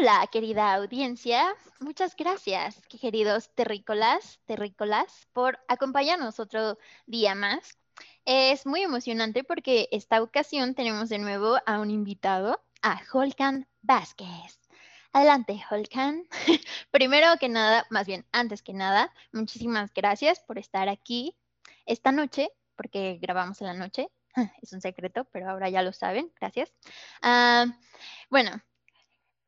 Hola, querida audiencia. Muchas gracias, queridos terrícolas, terrícolas, por acompañarnos otro día más. Es muy emocionante porque esta ocasión tenemos de nuevo a un invitado, a Holkan Vázquez. Adelante, Holkan. Primero que nada, más bien, antes que nada, muchísimas gracias por estar aquí esta noche, porque grabamos en la noche. Es un secreto, pero ahora ya lo saben. Gracias. Ah, bueno,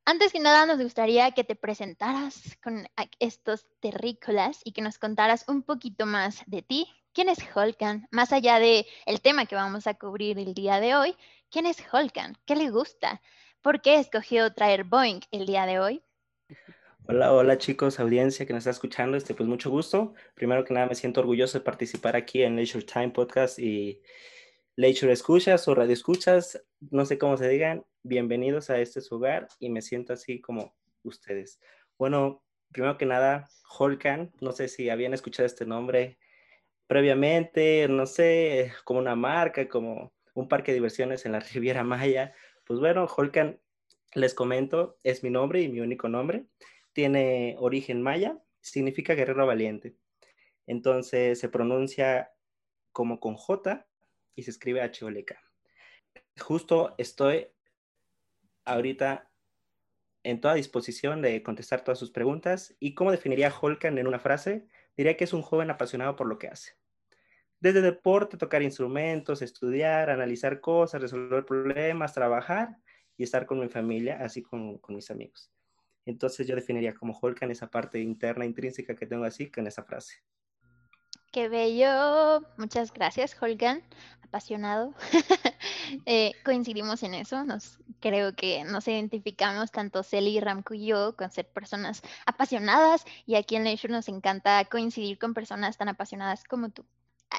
antes que nada, nos gustaría que te presentaras con estos terrícolas y que nos contaras un poquito más de ti. ¿Quién es Holkan? Más allá del el tema que vamos a cubrir el día de hoy, ¿quién es Holkan? ¿Qué le gusta? ¿Por qué escogió traer Boeing el día de hoy? Hola, hola chicos, audiencia que nos está escuchando, este, pues mucho gusto. Primero que nada, me siento orgulloso de participar aquí en Leisure Time Podcast y Leisure Escuchas o Radio Escuchas, no sé cómo se digan, bienvenidos a este su hogar y me siento así como ustedes. Bueno, primero que nada, Holkan, no sé si habían escuchado este nombre previamente, no sé, como una marca, como un parque de diversiones en la Riviera Maya. Pues bueno, Holkan, les comento, es mi nombre y mi único nombre. Tiene origen maya, significa guerrero valiente. Entonces se pronuncia como con J y se escribe H O L K. Justo estoy ahorita en toda disposición de contestar todas sus preguntas. ¿Y cómo definiría Holkan en una frase? Diría que es un joven apasionado por lo que hace. Desde deporte, tocar instrumentos, estudiar, analizar cosas, resolver problemas, trabajar y estar con mi familia, así como con mis amigos. Entonces yo definiría como Holkan esa parte interna, intrínseca que tengo así, con esa frase. Qué bello. Muchas gracias, Holgan. Apasionado. Eh, coincidimos en eso. Nos, creo que nos identificamos tanto Celi, Ramco y yo con ser personas apasionadas y aquí en Leisure nos encanta coincidir con personas tan apasionadas como tú.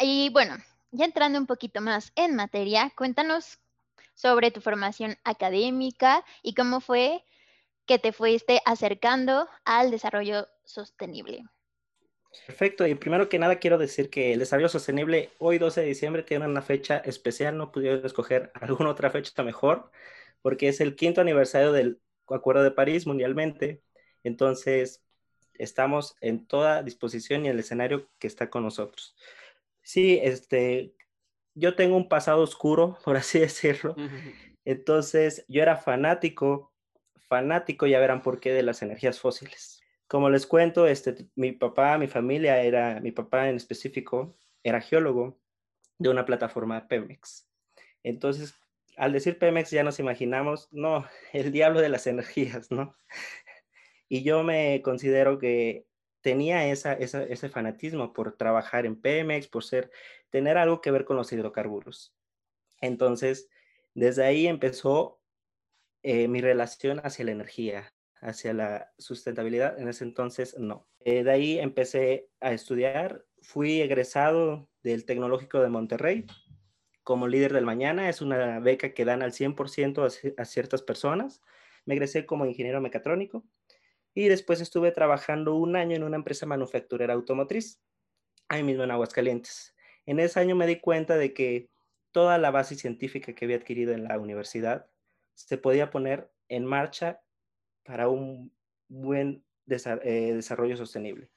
Y bueno, ya entrando un poquito más en materia, cuéntanos sobre tu formación académica y cómo fue que te fuiste acercando al desarrollo sostenible. Perfecto, y primero que nada quiero decir que el desarrollo sostenible hoy 12 de diciembre tiene una fecha especial, no pudieron escoger alguna otra fecha mejor, porque es el quinto aniversario del Acuerdo de París mundialmente, entonces estamos en toda disposición y el escenario que está con nosotros. Sí, este, yo tengo un pasado oscuro, por así decirlo, entonces yo era fanático, fanático, ya verán por qué, de las energías fósiles como les cuento, este, mi papá, mi familia era, mi papá en específico, era geólogo de una plataforma Pemex. Entonces, al decir Pemex ya nos imaginamos, no, el diablo de las energías, ¿no? Y yo me considero que tenía esa, ese fanatismo por trabajar en Pemex, por ser, tener algo que ver con los hidrocarburos. Entonces, desde ahí empezó eh, mi relación hacia la energía, hacia la sustentabilidad, en ese entonces no. Eh, de ahí empecé a estudiar, fui egresado del Tecnológico de Monterrey como líder del mañana, es una beca que dan al 100% a, ciertas personas. Me egresé como ingeniero mecatrónico y después estuve trabajando un año en una empresa manufacturera automotriz, ahí mismo en Aguascalientes. En ese año me di cuenta de que toda la base científica que había adquirido en la universidad se podía poner en marcha para un buen eh, desarrollo sostenible,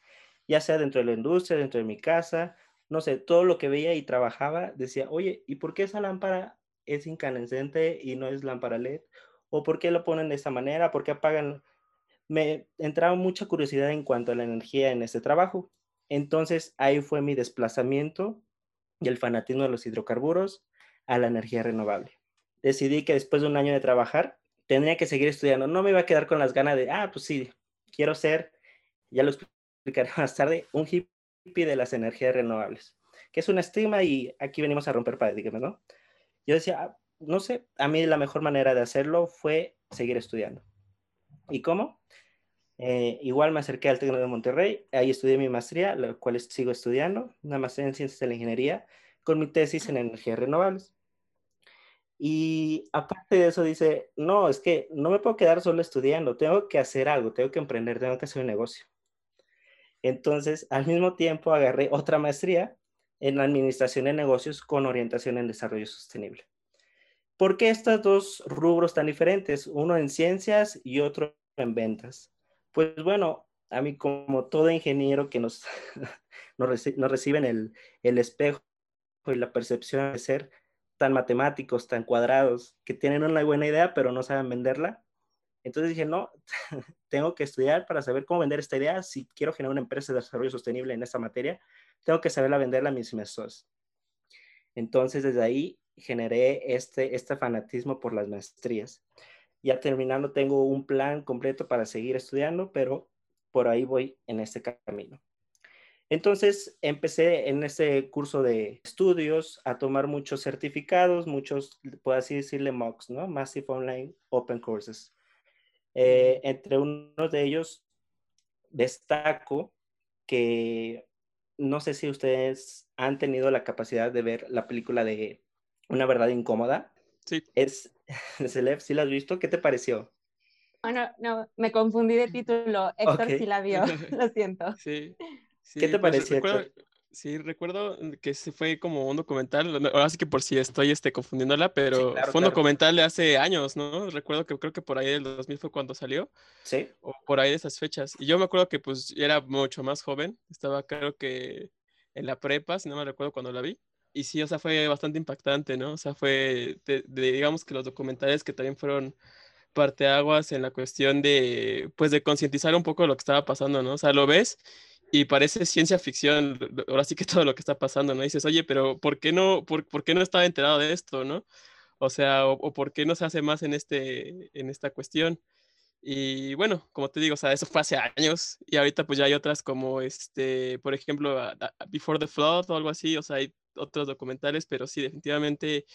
ya sea dentro de la industria, dentro de mi casa, no sé, todo lo que veía y trabajaba, decía, oye, ¿y por qué esa lámpara es incandescente y no es lámpara LED? ¿O por qué lo ponen de esa manera? ¿Por qué apagan? Me entraba mucha curiosidad en cuanto a la energía en este trabajo. Entonces ahí fue mi desplazamiento y el fanatismo de los hidrocarburos a la energía renovable. Decidí que después de un año de trabajar, tendría que seguir estudiando. No me iba a quedar con las ganas de, ah, pues sí, quiero ser, ya lo explicaré más tarde, un hippie de las energías renovables, que es un estigma y aquí venimos a romper paradigmas, ¿no? Yo decía, no sé, a mí la mejor manera de hacerlo fue seguir estudiando. ¿Y cómo? Eh, igual me acerqué al Tecnológico de Monterrey, ahí estudié mi maestría, la cual sigo estudiando, una maestría en Ciencias de la Ingeniería, con mi tesis en energías renovables. Y aparte de eso dice, no, es que no me puedo quedar solo estudiando, tengo que hacer algo, tengo que emprender, tengo que hacer un negocio. Entonces, al mismo tiempo agarré otra maestría en Administración de Negocios con orientación en Desarrollo Sostenible. ¿Por qué estos dos rubros tan diferentes? Uno en ciencias y otro en ventas. Pues bueno, a mí como todo ingeniero que nos, nos, reciben el, el espejo y la percepción de ser tan matemáticos, tan cuadrados, que tienen una buena idea pero no saben venderla. Entonces dije, no, tengo que estudiar para saber cómo vender esta idea. Si quiero generar una empresa de desarrollo sostenible en esta materia, tengo que saberla venderla a mis maestros. Entonces desde ahí generé este, este fanatismo por las maestrías. Ya terminando, tengo un plan completo para seguir estudiando, pero por ahí voy en este camino. Entonces empecé en ese curso de estudios a tomar muchos certificados, muchos, puedo así decirle MOOCs, ¿no? Massive Online Open Courses. Eh, entre uno de ellos destaco que no sé si ustedes han tenido la capacidad de ver la película de Una verdad incómoda. Sí. Es, Celeb, ¿sí la has visto? ¿Qué te pareció? Bueno, no, me confundí de título. Héctor sí la vio, lo siento. Sí. ¿Qué te pues, pareció? recuerdo, sí, recuerdo que se fue como un documental, ahora sí que por si estoy este, confundiéndola, pero fue un documental de hace años, ¿no? Recuerdo que creo que por ahí del 2000 fue cuando salió. Sí. O por ahí de esas fechas. Y yo me acuerdo que pues era mucho más joven, estaba creo que en la prepa, si no me recuerdo cuando la vi. Y sí, o sea, fue bastante impactante, ¿no? O sea, fue, de, digamos que los documentales que también fueron parteaguas en la cuestión de, pues, de concientizar un poco lo que estaba pasando, ¿no? O sea, lo ves y parece ciencia ficción, ahora sí que todo lo que está pasando, ¿no? dices, oye, pero ¿por qué no, por, por qué no estaba enterado de esto, ¿no? O sea, o, por qué no se hace más en, este, en esta cuestión. Y bueno, como te digo, o sea, eso fue hace años y ahorita pues ya hay otras como, este, por ejemplo, Before the Flood o algo así, o sea, hay otros documentales, pero sí, definitivamente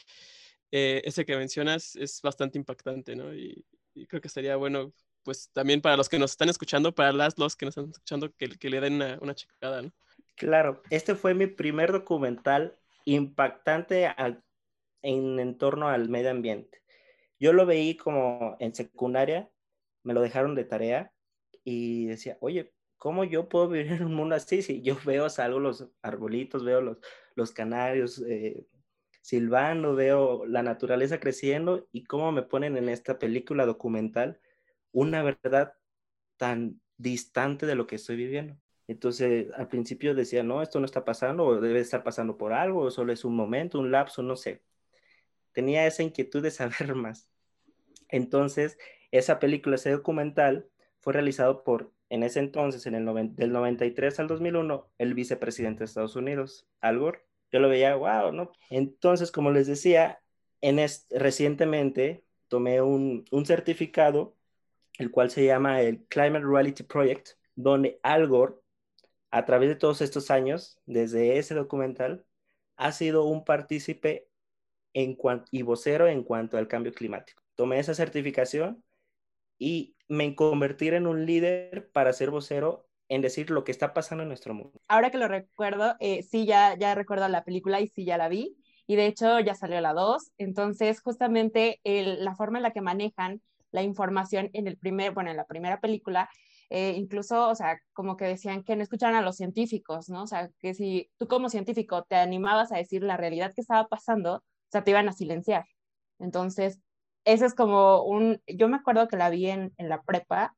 eh, ese que mencionas es bastante impactante, ¿no? Y, y creo que sería bueno pues también para los que nos están escuchando, para las los que nos están escuchando, que, que le den una, una checada, ¿no? Claro, este fue mi primer documental impactante en, torno al medio ambiente. Yo lo veí como en secundaria, me lo dejaron de tarea y decía, oye, ¿cómo yo puedo vivir en un mundo así? Si yo veo, salgo los arbolitos, veo los, los canarios eh, silbando, veo la naturaleza creciendo y cómo me ponen en esta película documental una verdad tan distante de lo que estoy viviendo. Entonces, al principio decía, no, esto no está pasando, o debe estar pasando por algo, o solo es un momento, un lapso, no sé. Tenía esa inquietud de saber más. Entonces, esa película, ese documental, fue realizado por, en ese entonces, en el del 93 al 2001, el vicepresidente de Estados Unidos, Al Gore. Yo lo veía, wow, ¿no? Entonces, como les decía, en recientemente tomé un, un certificado el cual se llama el Climate Reality Project, donde Al Gore, a través de todos estos años, desde ese documental, ha sido un partícipe en y vocero en cuanto al cambio climático. Tomé esa certificación y me convertí en un líder para ser vocero en decir lo que está pasando en nuestro mundo. Ahora que lo recuerdo, eh, sí, ya, ya recuerdo la película y sí, ya la vi. Y de hecho ya salió la 2. Entonces, justamente la forma en la que manejan la información en el primer, bueno, en la primera película, eh, incluso, o sea, como que decían que no escucharan a los científicos, ¿no? O sea, que si tú como científico te animabas a decir la realidad que estaba pasando, o sea, te iban a silenciar. Entonces, ese es como un, yo me acuerdo que la vi en, en la prepa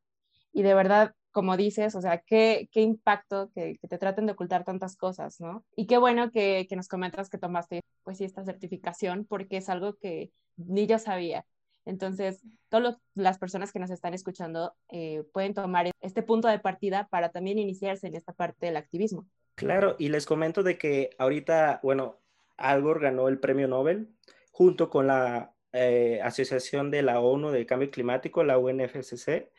y de verdad, como dices, o sea, qué, qué impacto que, que, te traten de ocultar tantas cosas, ¿no? Y qué bueno que, que nos comentas que tomaste, pues sí, esta certificación, porque es algo que ni yo sabía. Entonces, todas las personas que nos están escuchando eh, pueden tomar este punto de partida para también iniciarse en esta parte del activismo. Claro, y les comento de que ahorita, bueno, Al Gore ganó el premio Nobel junto con la eh, Asociación de la ONU de Cambio Climático, la UNFCC,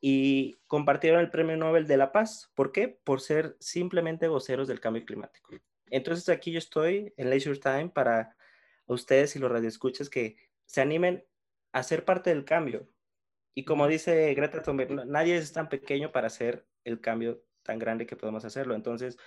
y compartieron el premio Nobel de la Paz. ¿Por qué? Por ser simplemente voceros del cambio climático. Entonces aquí yo estoy en Leisure Time para ustedes y los radioescuchas que se animen a ser parte del cambio, Y como dice Greta Thunberg, nadie es tan pequeño para hacer el cambio tan grande que podemos hacerlo. Entonces,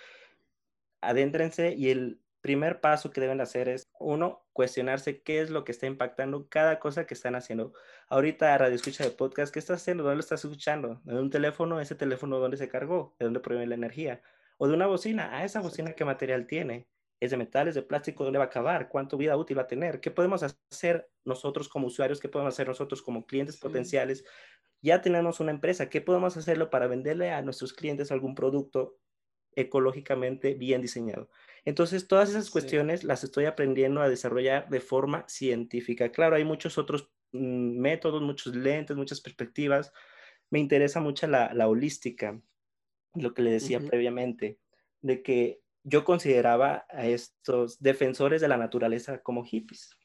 adéntrense y el primer paso que deben hacer es, uno, cuestionarse qué es lo que está impactando cada cosa que están haciendo. Ahorita, radio escucha de podcast, ¿qué estás haciendo? ¿Dónde lo estás escuchando? ¿De un teléfono? ¿Ese teléfono dónde se cargó? ¿De dónde proviene la energía? ¿O de una bocina? Ah, esa bocina, ¿qué material tiene? ¿Es de metal? ¿Es de plástico? ¿Dónde va a acabar? ¿Cuánto vida útil va a tener? ¿Qué podemos hacer nosotros como usuarios? ¿Qué podemos hacer nosotros como clientes Sí. potenciales? Ya tenemos una empresa. ¿Qué podemos hacerlo para venderle a nuestros clientes algún producto ecológicamente bien diseñado? Entonces, todas esas Sí. cuestiones las estoy aprendiendo a desarrollar de forma científica. Claro, hay muchos otros mm, métodos, muchos lentes, muchas perspectivas. Me interesa mucho la, la holística, lo que le decía previamente, de que yo consideraba a estos defensores de la naturaleza como hippies.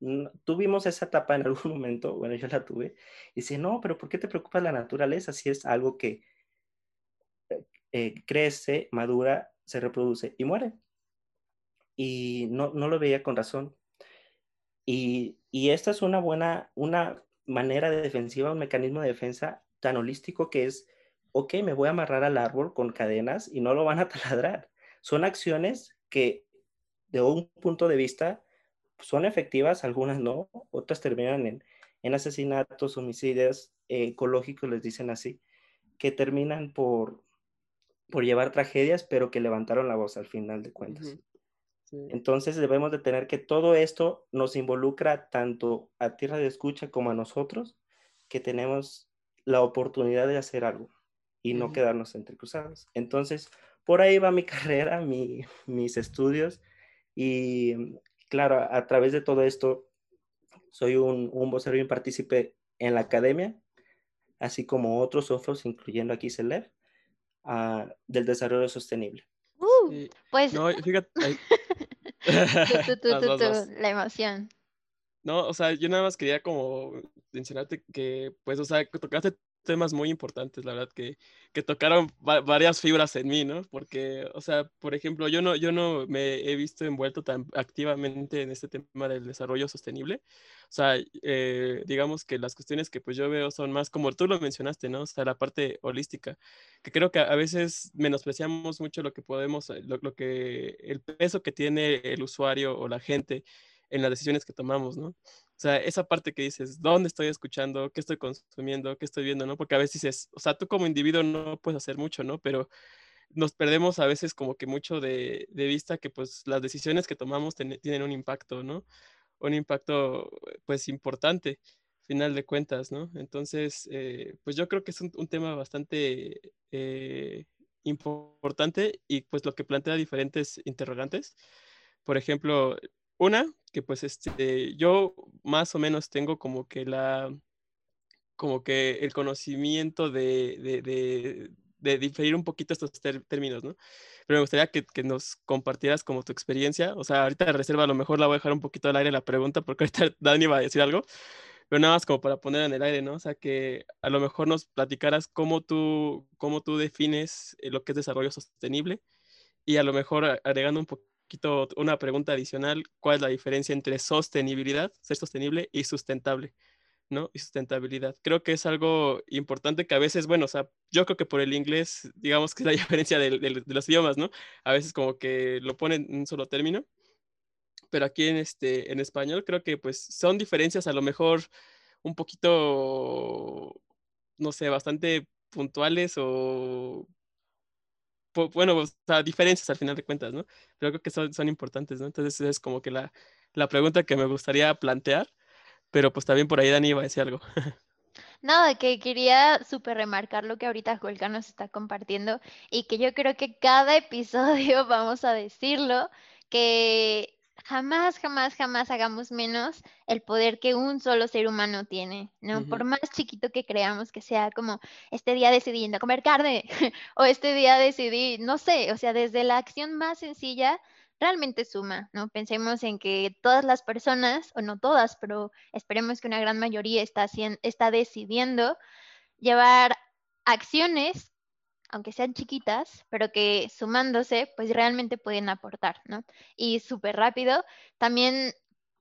Mm, Tuvimos esa etapa en algún momento, bueno, yo la tuve, y decía, no, pero ¿por qué te preocupa la naturaleza si es algo que eh, crece, madura, se reproduce y muere? Y no, no lo veía con razón. Y, y esta es una buena, una manera de defensiva, un mecanismo de defensa tan holístico que es, ok, me voy a amarrar al árbol con cadenas y no lo van a taladrar. Son acciones que de un punto de vista son efectivas, algunas no, otras terminan en, en asesinatos, homicidios eh, ecológicos, les dicen así, que terminan por, por llevar tragedias, pero que levantaron la voz al final de cuentas. Sí. Entonces debemos de tener que todo esto nos involucra tanto a tierra de escucha como a nosotros, que tenemos la oportunidad de hacer algo y no Ujú. quedarnos entrecruzados. Entonces, por ahí va mi carrera, mi- mis estudios y mm, claro, a, través de todo esto, soy un, un vocero y un partícipe en la academia, así como otros socios, incluyendo aquí CELEF, ah, del desarrollo sostenible. Uh, Sí. pues No, fíjate. ay. tú, tú, tú, Vas, tú, vas, tú, vas. la emoción. No, o sea, yo nada más quería como mencionarte que, pues, o sea, que tocaste temas muy importantes, la verdad, que, que tocaron va- varias fibras en mí, ¿no? Porque, o sea, por ejemplo, yo no, yo no me he visto envuelto tan activamente en este tema del desarrollo sostenible. O sea, eh, digamos que las cuestiones que pues yo veo son más como tú lo mencionaste, ¿no? O sea, la parte holística, que creo que a veces menospreciamos mucho lo que podemos, eh, lo, lo que, el peso que tiene el usuario o la gente en las decisiones que tomamos, ¿no? O sea, esa parte que dices, ¿dónde estoy escuchando? ¿Qué estoy consumiendo? ¿Qué estoy viendo? ¿no? Porque a veces dices, o sea, tú como individuo no puedes hacer mucho, ¿no? Pero nos perdemos a veces como que mucho de, de vista que pues las decisiones que tomamos ten- tienen un impacto, ¿no? Un impacto pues importante, final de cuentas, ¿no? Entonces, eh, pues yo creo que es un, un tema bastante eh, importante y pues lo que plantea diferentes interrogantes. Por ejemplo, una, que pues este, yo más o menos tengo como que la, como que el conocimiento de, de, de, de diferir un poquito estos términos, ¿no? Pero me gustaría que, que nos compartieras como tu experiencia. O sea, ahorita de reserva a lo mejor la voy a dejar un poquito al aire la pregunta porque ahorita Dani va a decir algo, pero nada más como para poner en el aire, ¿no? O sea, que a lo mejor nos platicaras cómo tú, cómo tú defines eh, lo que es desarrollo sostenible y a lo mejor agregando un poquito una pregunta adicional, ¿cuál es la diferencia entre sostenibilidad, ser sostenible y sustentable? ¿no? Y sustentabilidad. Creo que es algo importante que a veces, bueno, o sea, yo creo que por el inglés, digamos que es la diferencia del- del- de, los idiomas, ¿no? A veces como que lo ponen en un solo término, pero aquí en, este, en español creo que pues son diferencias a lo mejor un poquito, no sé, bastante puntuales o, bueno, o sea, diferencias al final de cuentas, ¿no? Pero creo que son, importantes, ¿no? Entonces es como que la, la pregunta que me gustaría plantear, pero pues también por ahí Dani iba a decir algo. Nada, que quería súper remarcar lo que ahorita Julka nos está compartiendo y que yo creo que cada episodio vamos a decirlo, que jamás, jamás, jamás hagamos menos el poder que un solo ser humano tiene, ¿no? Por más chiquito que creamos que sea como este día decidí no comer carne o este día decidí, no sé, o sea, desde la acción más sencilla realmente suma, ¿no? Pensemos en que todas las personas, o no todas, pero esperemos que una gran mayoría está, está decidiendo llevar acciones, aunque sean chiquitas, pero que sumándose, pues realmente pueden aportar, ¿no? Y súper rápido, también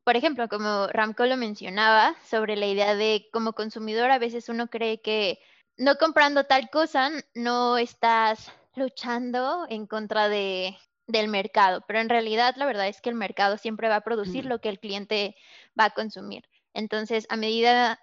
por ejemplo, como Ramco lo mencionaba, sobre la idea de como consumidor, a veces uno cree que no comprando tal cosa no estás luchando en contra de, del mercado, pero en realidad la verdad es que el mercado siempre va a producir lo que el cliente va a consumir. Entonces, a medida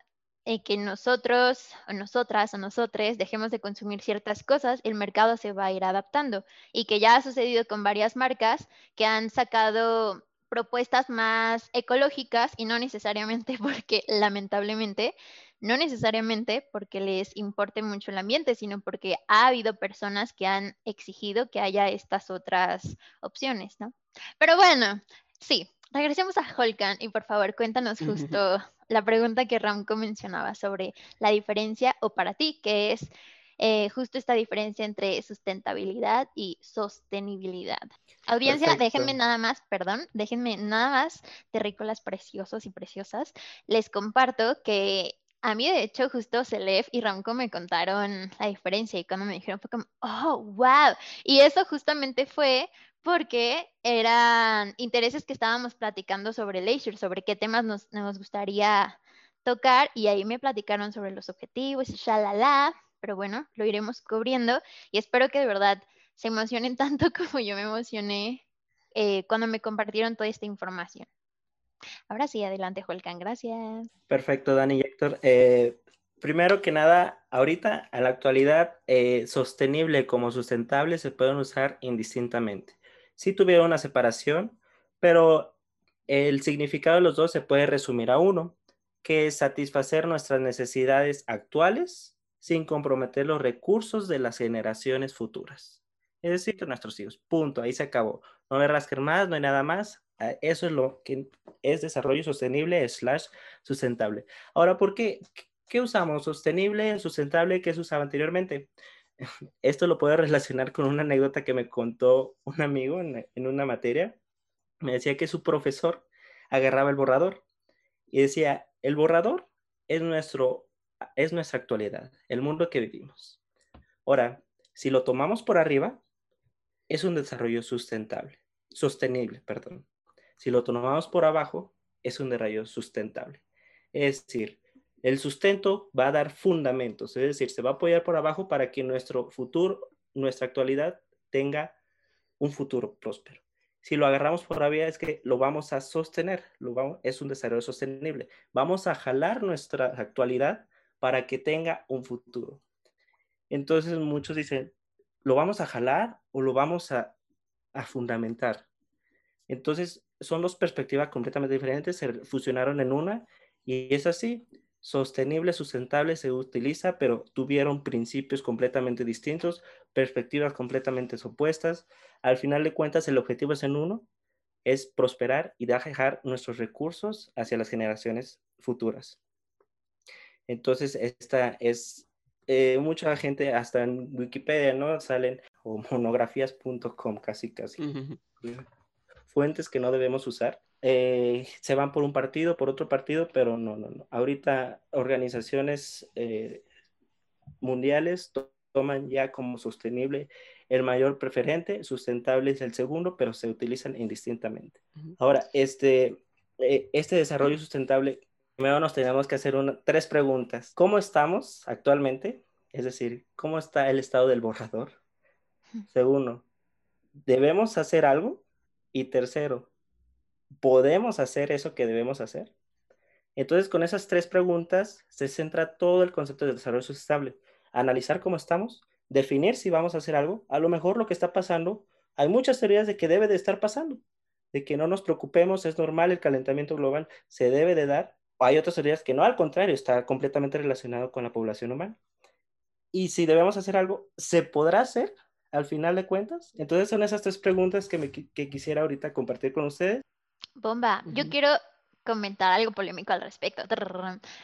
que nosotros o nosotras o nosotres dejemos de consumir ciertas cosas, el mercado se va a ir adaptando y que ya ha sucedido con varias marcas que han sacado propuestas más ecológicas y no necesariamente porque lamentablemente no necesariamente porque les importe mucho el ambiente, sino porque ha habido personas que han exigido que haya estas otras opciones, ¿no? Pero bueno, sí, regresemos a Holkan y por favor cuéntanos justo la pregunta que Ramco mencionaba sobre la diferencia o para ti, que es eh, justo esta diferencia entre sustentabilidad y sostenibilidad. Audiencia, déjenme nada más, perdón, déjenme nada más, terrícolas preciosos y preciosas. Les comparto que a mí, de hecho, justo Celef y Ramco me contaron la diferencia y cuando me dijeron fue como, oh, wow. Y eso justamente fue porque eran intereses que estábamos platicando sobre leisure, sobre qué temas nos, gustaría tocar y ahí me platicaron sobre los objetivos y shalala, pero bueno, lo iremos cubriendo y espero que de verdad se emocionen tanto como yo me emocioné eh, cuando me compartieron toda esta información. Ahora sí, adelante, Juelcan, gracias. Perfecto, Dani y Héctor. Eh, primero que nada, ahorita, en la actualidad, eh, sostenible como sustentable se pueden usar indistintamente. Sí tuvieron una separación, pero el significado de los dos se puede resumir a uno, que es satisfacer nuestras necesidades actuales sin comprometer los recursos de las generaciones futuras. Es decir, de nuestros hijos. Punto. Ahí se acabó. No hay rascar más, no hay nada más. Ah, eso es lo que es desarrollo sostenible slash sustentable. Ahora, ¿por qué? ¿Qué usamos? ¿Sostenible, sustentable? ¿Qué se usaba anteriormente? Esto lo puedo relacionar con una anécdota que me contó un amigo en, una materia. Me decía que su profesor agarraba el borrador y decía, el borrador es, nuestro, es nuestra actualidad, el mundo que vivimos. Ahora, si lo tomamos por arriba, es un desarrollo sustentable, sostenible, perdón. Si lo tomamos por abajo, es un desarrollo sustentable. Es decir, el sustento va a dar fundamentos, es decir, se va a apoyar por abajo para que nuestro futuro, nuestra actualidad tenga un futuro próspero. Si lo agarramos por arriba es que lo vamos a sostener, lo vamos, es un desarrollo sostenible. Vamos a jalar nuestra actualidad para que tenga un futuro. Entonces muchos dicen, ¿lo vamos a jalar o lo vamos a, a fundamentar? Entonces son dos perspectivas completamente diferentes, se fusionaron en una y es así. Sostenible, sustentable se utiliza, pero tuvieron principios completamente distintos, perspectivas completamente opuestas. Al final de cuentas, el objetivo es en uno, es prosperar y dejar nuestros recursos hacia las generaciones futuras. Entonces, esta es eh, mucha gente, hasta en Wikipedia, ¿no? Salen o monografías.com, casi, casi fuentes que no debemos usar. Eh, se van por un partido, por otro partido, pero no, no, no. Ahorita organizaciones eh, mundiales toman ya como sostenible el mayor preferente, sustentable es el segundo, pero se utilizan indistintamente. Ahora, este, eh, este desarrollo sustentable, primero nos tenemos que hacer una, tres preguntas. ¿Cómo estamos actualmente? Es decir, ¿cómo está el estado del borrador? Segundo, ¿debemos hacer algo? Y tercero, ¿podemos hacer eso que debemos hacer? Entonces, con esas tres preguntas se centra todo el concepto de desarrollo sustentable. Analizar cómo estamos, definir si vamos a hacer algo. A lo mejor lo que está pasando, hay muchas teorías de que debe de estar pasando, de que no nos preocupemos, es normal el calentamiento global, se debe de dar. O hay otras teorías que no, al contrario, está completamente relacionado con la población humana. Y si debemos hacer algo, ¿se podrá hacer? Al final de cuentas? Entonces son esas tres preguntas que, me, quisiera ahorita compartir con ustedes. Bomba, yo quiero comentar algo polémico al respecto.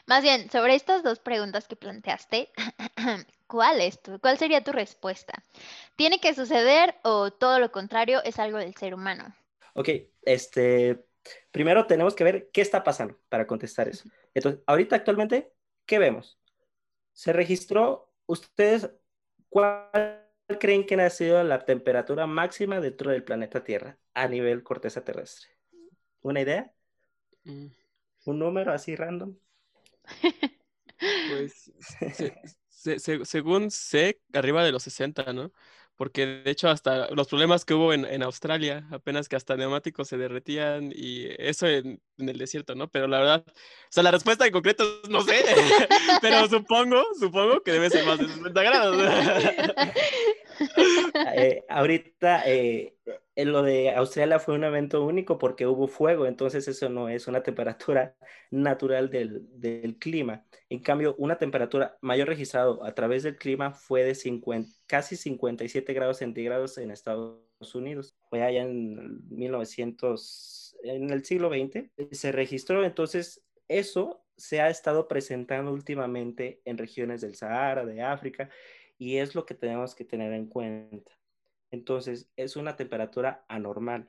Más bien, sobre estas dos preguntas que planteaste, ¿cuál es tu, cuál sería tu respuesta? ¿Tiene que suceder o todo lo contrario es algo del ser humano? Ok, este, primero tenemos que ver qué está pasando para contestar eso. Entonces, ahorita actualmente, ¿qué vemos? Se registró, ustedes, ¿cuál creen que ha sido la temperatura máxima dentro del planeta Tierra a nivel corteza terrestre? ¿Una idea? Mm, Un número así random. Pues, se- se- se- según sé, arriba de los 60, ¿no? Porque de hecho hasta los problemas que hubo en, en Australia, apenas que hasta neumáticos se derretían y eso en, en el desierto, ¿no? Pero la verdad, o sea, la respuesta en concreto no sé, pero supongo, supongo que debe ser más de 60 grados. Eh, ahorita eh, lo de Australia fue un evento único porque hubo fuego, entonces eso no es una temperatura natural del, clima. En cambio, una temperatura mayor registrado a través del clima fue de 50, casi 57 grados centígrados en Estados Unidos. Fue allá en 1900, en el siglo XX, eh, se registró, entonces eso se ha estado presentando últimamente en regiones del Sahara, de África, y es lo que tenemos que tener en cuenta. Entonces, es una temperatura anormal.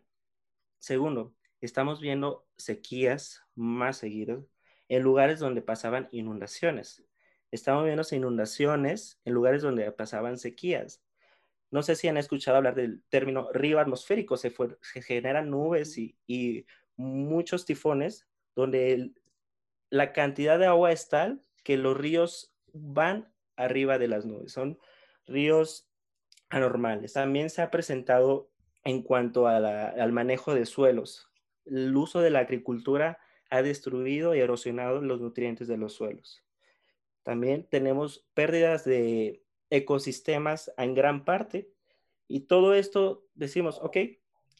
Segundo, estamos viendo sequías más seguidas en lugares donde pasaban inundaciones. Estamos viendo inundaciones en lugares donde pasaban sequías. No sé si han escuchado hablar del término río atmosférico. Se, fue, generan nubes y, muchos tifones donde la cantidad de agua es tal que los ríos van arriba de las nubes. Son ríos anormales. También se ha presentado en cuanto al manejo de suelos. El uso de la agricultura ha destruido y erosionado los nutrientes de los suelos. También tenemos pérdidas de ecosistemas en gran parte y todo esto decimos, ok,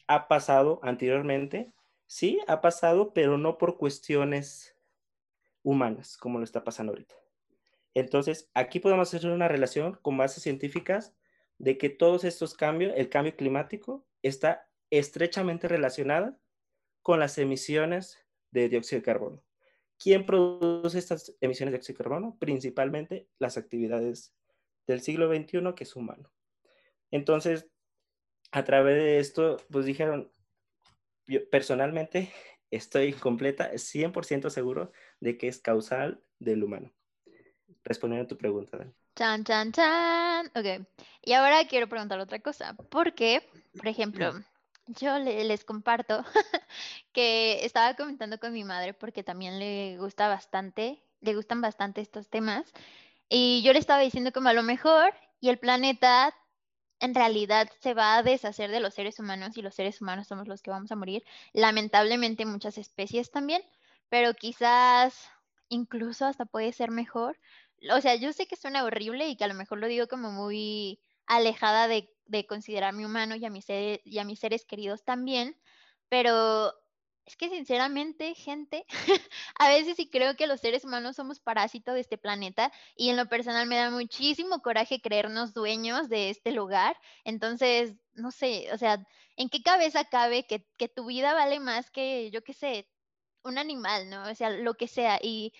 ha pasado anteriormente, sí, ha pasado, pero no por cuestiones humanas como lo está pasando ahorita. Entonces, aquí podemos hacer una relación con bases científicas de que todos estos cambios, el cambio climático, está estrechamente relacionada con las emisiones de dióxido de carbono. ¿Quién produce estas emisiones de dióxido de carbono? Principalmente las actividades del siglo XXI, que es humano. Entonces, a través de esto, pues dijeron, personalmente estoy completa, 100% seguro de que es causal del humano respondiendo a tu pregunta, Dani. Chan, chan, chan. Ok. Y ahora quiero preguntar otra cosa. Porque, por ejemplo, yo le, les comparto que estaba comentando con mi madre porque también le gusta bastante, le gustan bastante estos temas. Y yo le estaba diciendo como a lo mejor y el planeta en realidad se va a deshacer de los seres humanos y los seres humanos somos los que vamos a morir. Lamentablemente muchas especies también, pero quizás incluso hasta puede ser mejor o sea, yo sé que suena horrible y que a lo mejor lo digo como muy alejada de, de considerarme humano y a, mis seres, y a mis seres queridos también, pero es que sinceramente, gente, a veces sí creo que los seres humanos somos parásitos de este planeta y en lo personal me da muchísimo coraje creernos dueños de este lugar. Entonces, no sé, o sea, ¿en qué cabeza cabe que, que tu vida vale más que, yo qué sé, un animal, ¿no? O sea, lo que sea. Y,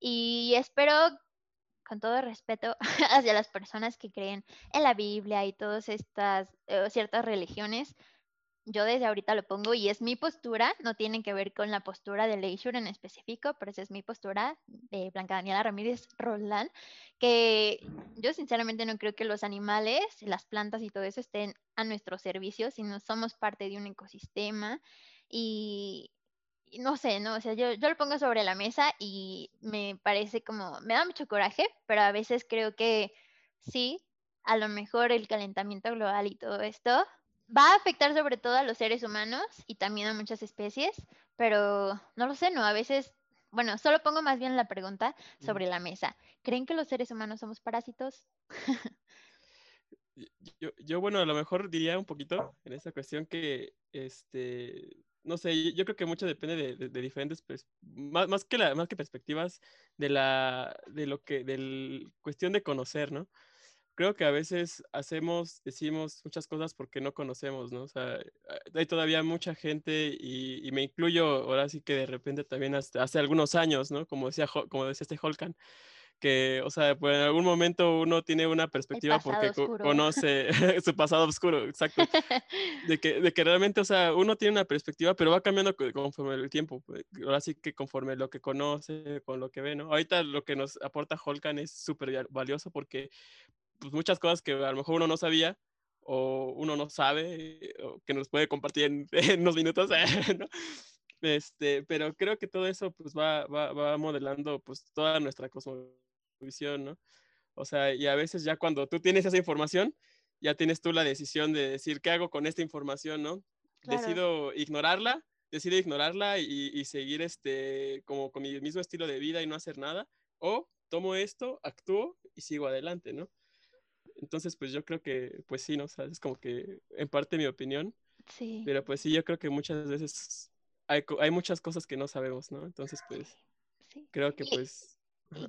y espero con todo respeto hacia las personas que creen en la Biblia y todas estas eh, ciertas religiones, yo desde ahorita lo pongo y es mi postura, no tiene que ver con la postura de Leisure en específico, pero esa es mi postura de Blanca Daniela Ramírez Roldán, que yo sinceramente no creo que los animales, las plantas y todo eso estén a nuestro servicio, sino somos parte de un ecosistema y, no sé, no, o sea, yo, yo lo pongo sobre la mesa y me parece como, me da mucho coraje, pero a veces creo que sí, a lo mejor el calentamiento global y todo esto va a afectar sobre todo a los seres humanos y también a muchas especies, pero no lo sé, no, a veces, bueno, solo pongo más bien la pregunta sobre la mesa. ¿Creen que los seres humanos somos parásitos? yo, yo, bueno, a lo mejor diría un poquito en esta cuestión que, este, no sé, yo creo que mucho depende de, de, de diferentes, más, más, que la, más que perspectivas, de la, de lo que, de cuestión de conocer, ¿no? Creo que a veces hacemos, decimos muchas cosas porque no conocemos, ¿no? O sea, hay todavía mucha gente y, y me incluyo ahora sí que de repente también hasta hace algunos años, ¿no? Como decía, como decía este Holkan, que, o sea, pues en algún momento uno tiene una perspectiva porque co conoce su pasado oscuro, exacto. De que, de que realmente, o sea, uno tiene una perspectiva, pero va cambiando conforme el tiempo. Ahora sí que conforme lo que conoce, con lo que ve, ¿no? Ahorita lo que nos aporta Holkan es súper valioso porque pues, muchas cosas que a lo mejor uno no sabía o uno no sabe, o que nos puede compartir en, en unos minutos, ¿no? Este, pero creo que todo eso pues va, va, va modelando pues toda nuestra cosmovisión, ¿no? O sea, y a veces ya cuando tú tienes esa información, ya tienes tú la decisión de decir, ¿qué hago con esta información, no? Claro. Decido ignorarla, decido ignorarla y, y seguir este, como con mi mismo estilo de vida y no hacer nada, o tomo esto, actúo y sigo adelante, ¿no? Entonces, pues yo creo que, pues sí, ¿no? O sea, es como que en parte mi opinión, Sí. pero pues sí, yo creo que muchas veces hay, hay muchas cosas que no sabemos, ¿no? Entonces, pues sí. creo que pues... y-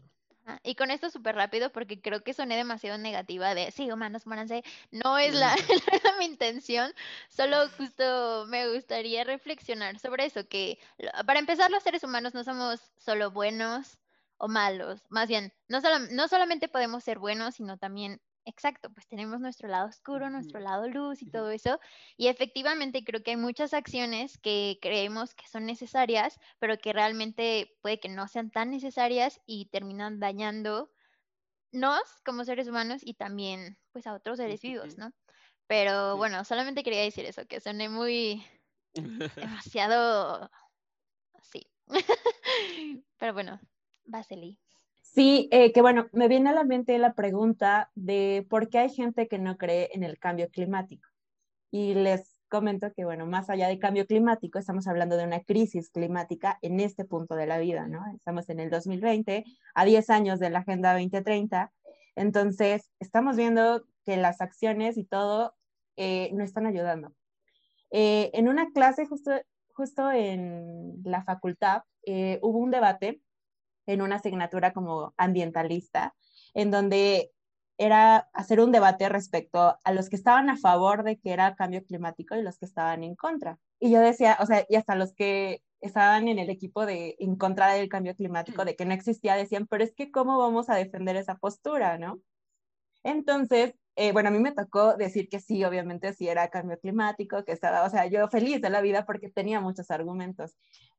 Y con esto súper rápido, porque creo que soné demasiado negativa de, sí, humanos, muéranse. No es la, no era mi intención, solo justo me gustaría reflexionar sobre eso, que para empezar los seres humanos no somos solo buenos o malos, más bien, no, solo- no solamente podemos ser buenos, sino también, exacto, pues tenemos nuestro lado oscuro, nuestro lado luz y todo eso, y efectivamente creo que hay muchas acciones que creemos que son necesarias, pero que realmente puede que no sean tan necesarias y terminan dañando nos como seres humanos y también pues a otros seres vivos. ¿no? Pero Sí. bueno, solamente quería decir eso, que soné muy demasiado así. Pero bueno, Vasily. Sí, eh, que bueno, me viene a la mente la pregunta de por qué hay gente que no cree en el cambio climático. Y les comento que, bueno, más allá de cambio climático, estamos hablando de una crisis climática en este punto de la vida, ¿no? Estamos en el 2020, a 10 años de la Agenda 2030. Entonces, estamos viendo que las acciones y todo eh, no están ayudando. Eh, en una clase, justo, justo en la facultad, hubo un debate en una asignatura como ambientalista, en donde era hacer un debate respecto a los que estaban a favor de que era cambio climático y los que estaban en contra. Y yo decía, o sea, y hasta los que estaban en el equipo de en contra del cambio climático, de que no existía, decían, pero es que cómo vamos a defender esa postura, ¿no? Entonces, eh, bueno, a mí me tocó decir que sí, obviamente sí era cambio climático, que estaba, o sea, yo feliz de la vida porque tenía muchos argumentos,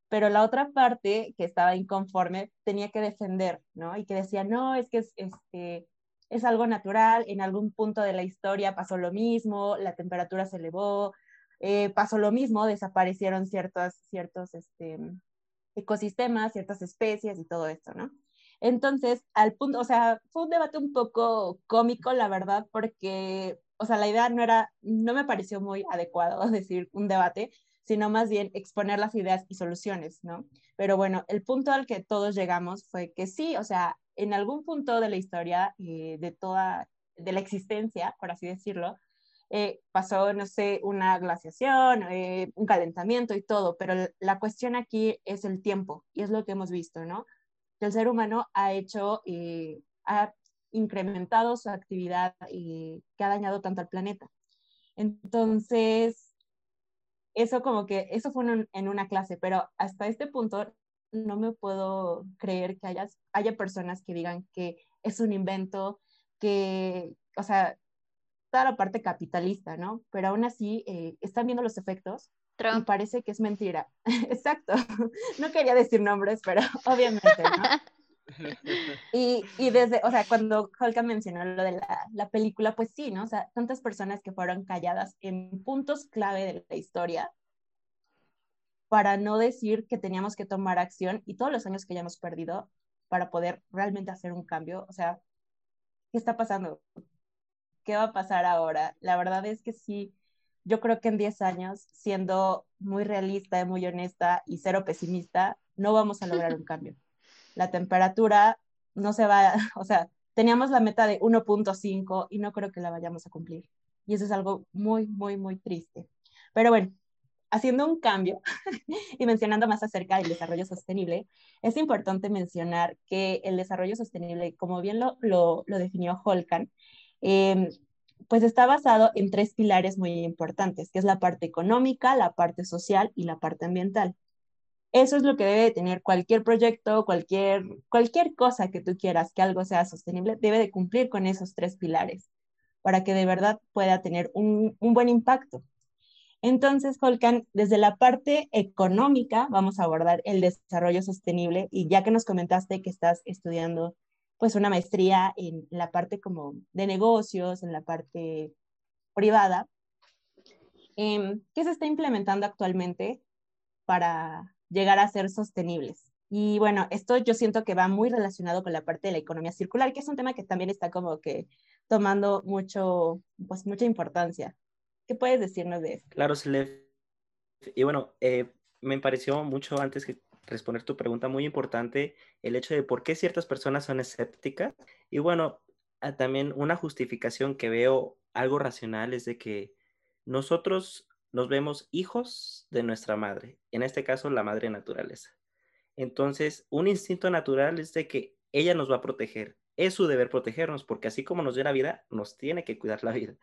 pero la otra parte que estaba inconforme tenía que defender, ¿no? Y que decía, no, es que es, este, es algo natural, en algún punto de la historia pasó lo mismo, la temperatura se elevó, eh, pasó lo mismo, desaparecieron ciertos, ciertos este, ecosistemas, ciertas especies y todo esto, ¿no? Entonces, al punto, o sea, fue un debate un poco cómico, la verdad, porque, o sea, la idea no era, no me pareció muy adecuado decir un debate, sino más bien exponer las ideas y soluciones, ¿no? Pero bueno, el punto al que todos llegamos fue que sí, o sea, en algún punto de la historia eh, de toda, de la existencia, por así decirlo, eh, pasó, no sé, una glaciación, eh, un calentamiento y todo, pero la cuestión aquí es el tiempo y es lo que hemos visto, ¿no? Que el ser humano ha hecho, eh, ha incrementado su actividad y que ha dañado tanto al planeta. Entonces, eso como que, eso fue en, en una clase, pero hasta este punto no me puedo creer que haya, haya personas que digan que es un invento, que, o sea, toda la parte capitalista, ¿no? Pero aún así eh, están viendo los efectos Trump. y parece que es mentira. Exacto. No quería decir nombres, pero obviamente, ¿no? Y, y desde, o sea, cuando Holka mencionó lo de la, la, película, pues sí, ¿no? O sea, tantas personas que fueron calladas en puntos clave de la historia para no decir que teníamos que tomar acción y todos los años que ya hemos perdido para poder realmente hacer un cambio. O sea, ¿qué está pasando? ¿Qué va a pasar ahora? La verdad es que sí, yo creo que en 10 años, siendo muy realista, muy honesta y cero pesimista, no vamos a lograr un cambio. La temperatura no se va, o sea, teníamos la meta de 1.5 y no creo que la vayamos a cumplir. Y eso es algo muy, muy, muy triste. Pero bueno, haciendo un cambio y mencionando más acerca del desarrollo sostenible, es importante mencionar que el desarrollo sostenible, como bien lo, lo, lo definió Holkan, eh, pues está basado en tres pilares muy importantes, que es la parte económica, la parte social y la parte ambiental. Eso es lo que debe de tener cualquier proyecto, cualquier, cualquier cosa que tú quieras que algo sea sostenible, debe de cumplir con esos tres pilares para que de verdad pueda tener un, un buen impacto. Entonces, Holkan, desde la parte económica vamos a abordar el desarrollo sostenible y ya que nos comentaste que estás estudiando pues una maestría en la parte como de negocios, en la parte privada, eh, ¿qué se está implementando actualmente para llegar a ser sostenibles. Y bueno, esto yo siento que va muy relacionado con la parte de la economía circular, que es un tema que también está como que tomando mucho, pues mucha importancia. ¿Qué puedes decirnos de eso? Claro, Celef. Y bueno, eh, me pareció mucho antes que responder tu pregunta muy importante el hecho de por qué ciertas personas son escépticas. Y bueno, ah, también una justificación que veo algo racional es de que nosotros nos vemos hijos de nuestra madre, en este caso la madre naturaleza. Entonces, un instinto natural es de que ella nos va a proteger. Es su deber protegernos, porque así como nos dio la vida, nos tiene que cuidar la vida.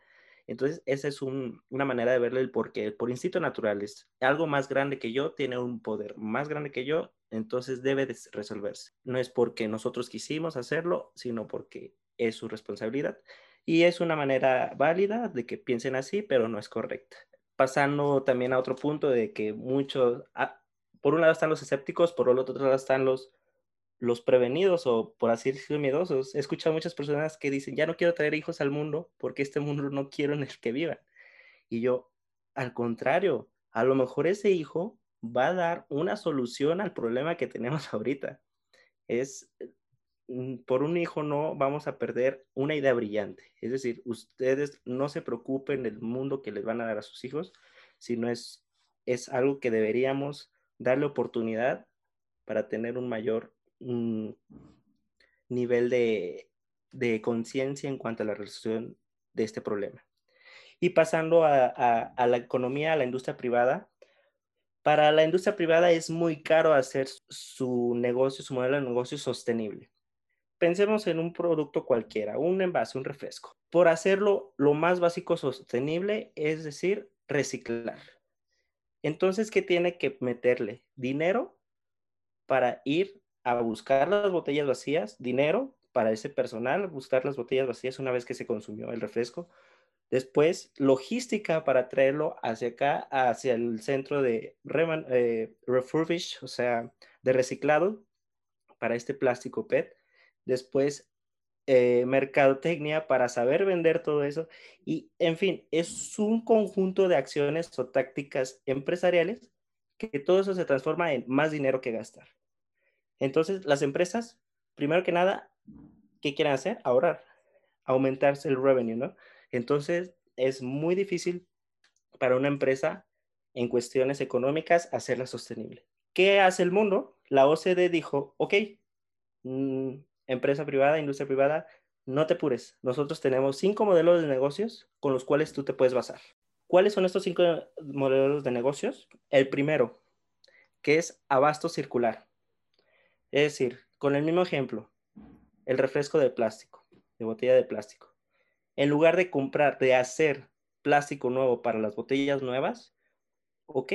Entonces, esa es una manera de verle el porqué. Por instinto natural es algo más grande que yo, tiene un poder más grande que yo, entonces debe de resolverse. No es porque nosotros quisimos hacerlo, sino porque es su responsabilidad. Y es una manera válida de que piensen así, pero no es correcta. Pasando también a otro punto de que muchos, ah, por un lado están los escépticos, por otro lado están los, los prevenidos o por así decirlo miedosos. He escuchado muchas personas que dicen, ya no quiero traer hijos al mundo porque este mundo no quiero en el que vivan. Y yo, al contrario, a lo mejor ese hijo va a dar una solución al problema que tenemos ahorita. Es, por un hijo no vamos a perder una idea brillante. Es decir, ustedes no se preocupen del mundo que les van a dar a sus hijos, sino es, es algo que deberíamos darle oportunidad para tener un mayor nivel de, conciencia en cuanto a la resolución de este problema. Y pasando a, la economía, a la industria privada, para la industria privada es muy caro hacer su negocio, su modelo de negocio sostenible. Pensemos en un producto cualquiera, un envase, un refresco. Por hacerlo lo más básico sostenible, es decir, reciclar. Entonces, ¿qué tiene que meterle? Dinero para ir a buscar las botellas vacías, dinero para ese personal, buscar las botellas vacías una vez que se consumió el refresco. Después, logística para traerlo hacia acá, hacia el centro de eh, refurbish, o sea, de reciclado para este plástico PET. Después, eh, mercadotecnia para saber vender todo eso. Y, en fin, es un conjunto de acciones o tácticas empresariales que todo eso se transforma en más dinero que gastar. Entonces, las empresas, primero que nada, ¿qué quieren hacer? Ahorrar, aumentarse el revenue, ¿no? Entonces, es muy difícil para una empresa en cuestiones económicas hacerla sostenible. ¿Qué hace el mundo? La OCDE dijo, ok, mmm, empresa privada, industria privada, no te pures. Nosotros tenemos cinco modelos de negocios con los cuales tú te puedes basar. ¿Cuáles son estos cinco modelos de negocios? El primero, que es abasto circular. Es decir, con el mismo ejemplo, el refresco de plástico, de botella de plástico. En lugar de comprar, de hacer plástico nuevo para las botellas nuevas, ok,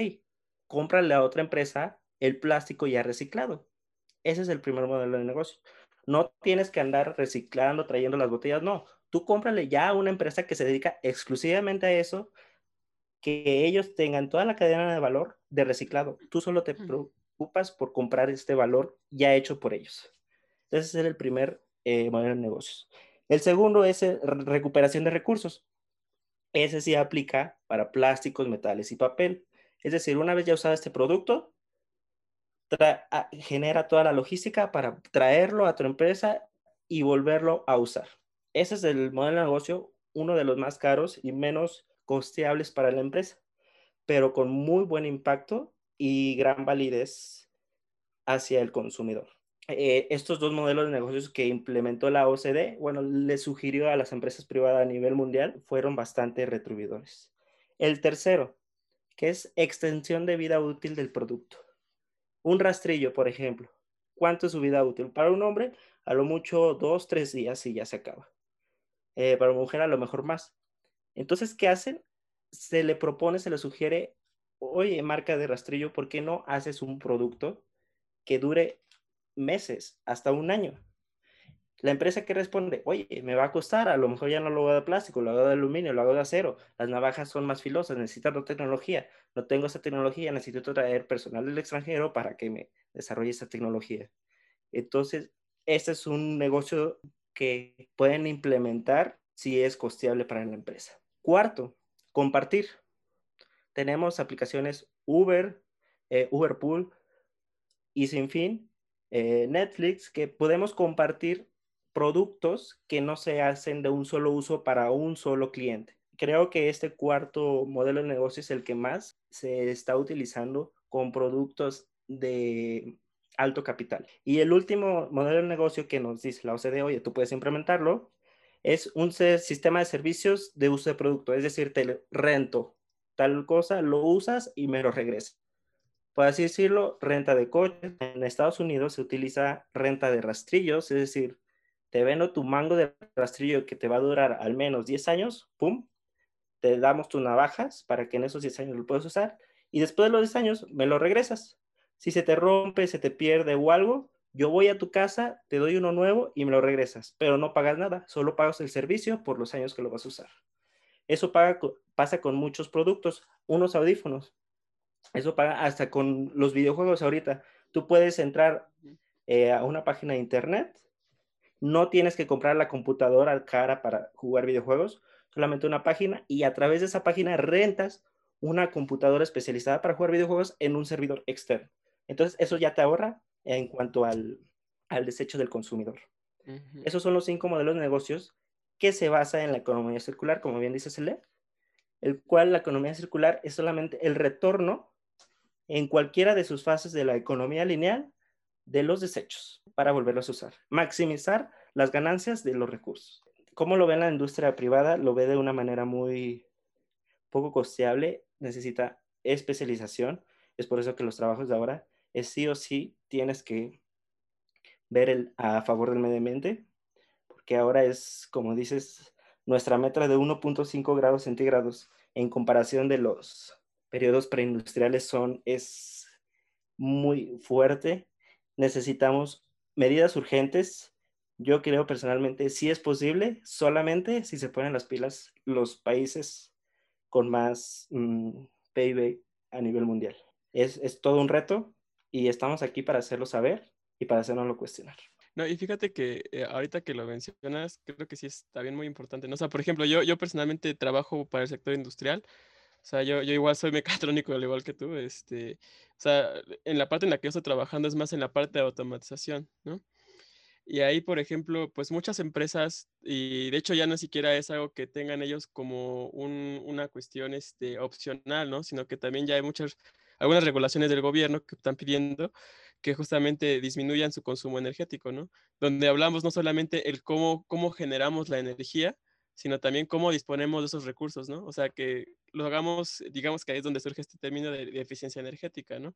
cómprale a otra empresa el plástico ya reciclado. Ese es el primer modelo de negocio. No tienes que andar reciclando, trayendo las botellas, no. Tú cómprale ya a una empresa que se dedica exclusivamente a eso, que ellos tengan toda la cadena de valor de reciclado. Tú solo te preocupas por comprar este valor ya hecho por ellos. Ese es el primer eh, modelo de negocios. El segundo es eh, recuperación de recursos. Ese sí aplica para plásticos, metales y papel. Es decir, una vez ya usado este producto, genera toda la logística para traerlo a tu empresa y volverlo a usar. Ese es el modelo de negocio, uno de los más caros y menos costeables para la empresa, pero con muy buen impacto y gran validez hacia el consumidor. Eh, estos dos modelos de negocios que implementó la OCDE, bueno, le sugirió a las empresas privadas a nivel mundial, fueron bastante retribuidores. El tercero, que es extensión de vida útil del producto. Un rastrillo, por ejemplo. ¿Cuánto es su vida útil? Para un hombre, a lo mucho dos, tres días y ya se acaba. Eh, para una mujer, a lo mejor más. Entonces, ¿qué hacen? Se le propone, se le sugiere, oye, marca de rastrillo, ¿por qué no haces un producto que dure meses, hasta un año? La empresa que responde, oye, me va a costar, a lo mejor ya no lo hago de plástico, lo hago de aluminio, lo hago de acero, las navajas son más filosas, necesitan otra tecnología, no tengo esa tecnología, necesito traer personal del extranjero para que me desarrolle esa tecnología. Entonces, este es un negocio que pueden implementar si es costeable para la empresa. Cuarto, compartir. Tenemos aplicaciones Uber, eh, Uberpool, y sin fin, eh, Netflix, que podemos compartir productos que no se hacen de un solo uso para un solo cliente. Creo que este cuarto modelo de negocio es el que más se está utilizando con productos de alto capital. Y el último modelo de negocio que nos dice la OCDE, oye, tú puedes implementarlo, es un sistema de servicios de uso de producto, es decir, te rento tal cosa, lo usas y me lo regresas. Por así decirlo, renta de coches. En Estados Unidos se utiliza renta de rastrillos, es decir, te vendo tu mango de rastrillo que te va a durar al menos 10 años, pum, te damos tus navajas para que en esos 10 años lo puedas usar y después de los 10 años me lo regresas. Si se te rompe, se te pierde o algo, yo voy a tu casa, te doy uno nuevo y me lo regresas, pero no pagas nada, solo pagas el servicio por los años que lo vas a usar. Eso pasa con muchos productos, unos audífonos. Eso paga hasta con los videojuegos ahorita. Tú puedes entrar eh, a una página de internet, no tienes que comprar la computadora cara para jugar videojuegos, solamente una página y a través de esa página rentas una computadora especializada para jugar videojuegos en un servidor externo. Entonces, eso ya te ahorra en cuanto al, desecho del consumidor. Esos son los cinco modelos de negocios que se basa en la economía circular, como bien dice Cele, el cual la economía circular es solamente el retorno en cualquiera de sus fases de la economía lineal de los desechos para volverlos a usar, maximizar las ganancias de los recursos. ¿Cómo lo ve la industria privada? Lo ve de una manera muy poco costeable, necesita especialización, es por eso que los trabajos de ahora es sí o sí tienes que ver el, a favor del medio ambiente, porque ahora es, como dices, nuestra meta de 1.5 grados centígrados en comparación de los periodos preindustriales son, es muy fuerte. Necesitamos medidas urgentes. Yo creo personalmente, si es posible, solamente si se ponen las pilas los países con más mm, PIB a nivel mundial. Es, es todo un reto, y estamos aquí para hacerlo saber y para hacernoslo cuestionar. No, y fíjate que eh, ahorita que lo mencionas, creo que sí está bien muy importante. ¿no? O sea, por ejemplo, yo, yo personalmente trabajo para el sector industrial. O sea, yo, yo igual soy mecatrónico, al igual que tú. Este, o sea, en la parte en la que yo estoy trabajando es más en la parte de automatización, ¿no? Y ahí, por ejemplo, pues muchas empresas, y de hecho ya no siquiera es algo que tengan ellos como un, una cuestión este, opcional, ¿no? Sino que también ya hay muchas algunas regulaciones del gobierno que están pidiendo que justamente disminuyan su consumo energético, ¿no? Donde hablamos no solamente el cómo, cómo generamos la energía, sino también cómo disponemos de esos recursos, ¿no? O sea, que lo hagamos, digamos que ahí es donde surge este término de, eficiencia energética, ¿no?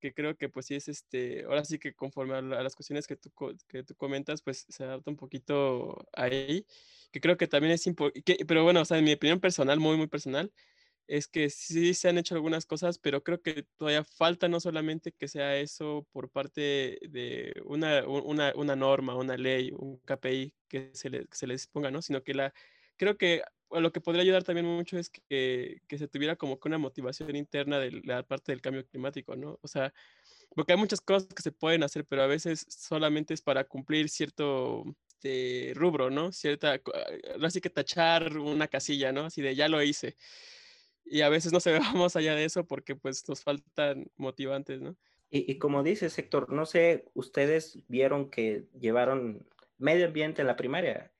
Que creo que pues sí es este, ahora sí que conforme a, las cuestiones que tú, que tú comentas, pues se adapta un poquito ahí, que creo que también es importante, pero bueno, o sea, en mi opinión personal, muy, muy personal, es que sí se han hecho algunas cosas, pero creo que todavía falta no solamente que sea eso por parte de una, una, una norma, una ley, un KPI que se, le, se les ponga, ¿no? Sino que la, creo que lo que podría ayudar también mucho es que, que, se tuviera como que una motivación interna de la parte del cambio climático, ¿no? O sea, porque hay muchas cosas que se pueden hacer, pero a veces solamente es para cumplir cierto este, rubro, ¿no? Cierta, así que tachar una casilla, ¿no? Así de ya lo hice y a veces no se ve más allá de eso porque pues nos faltan motivantes, ¿no? Y, como dice Sector, no sé, ustedes vieron que llevaron medio ambiente en la primaria.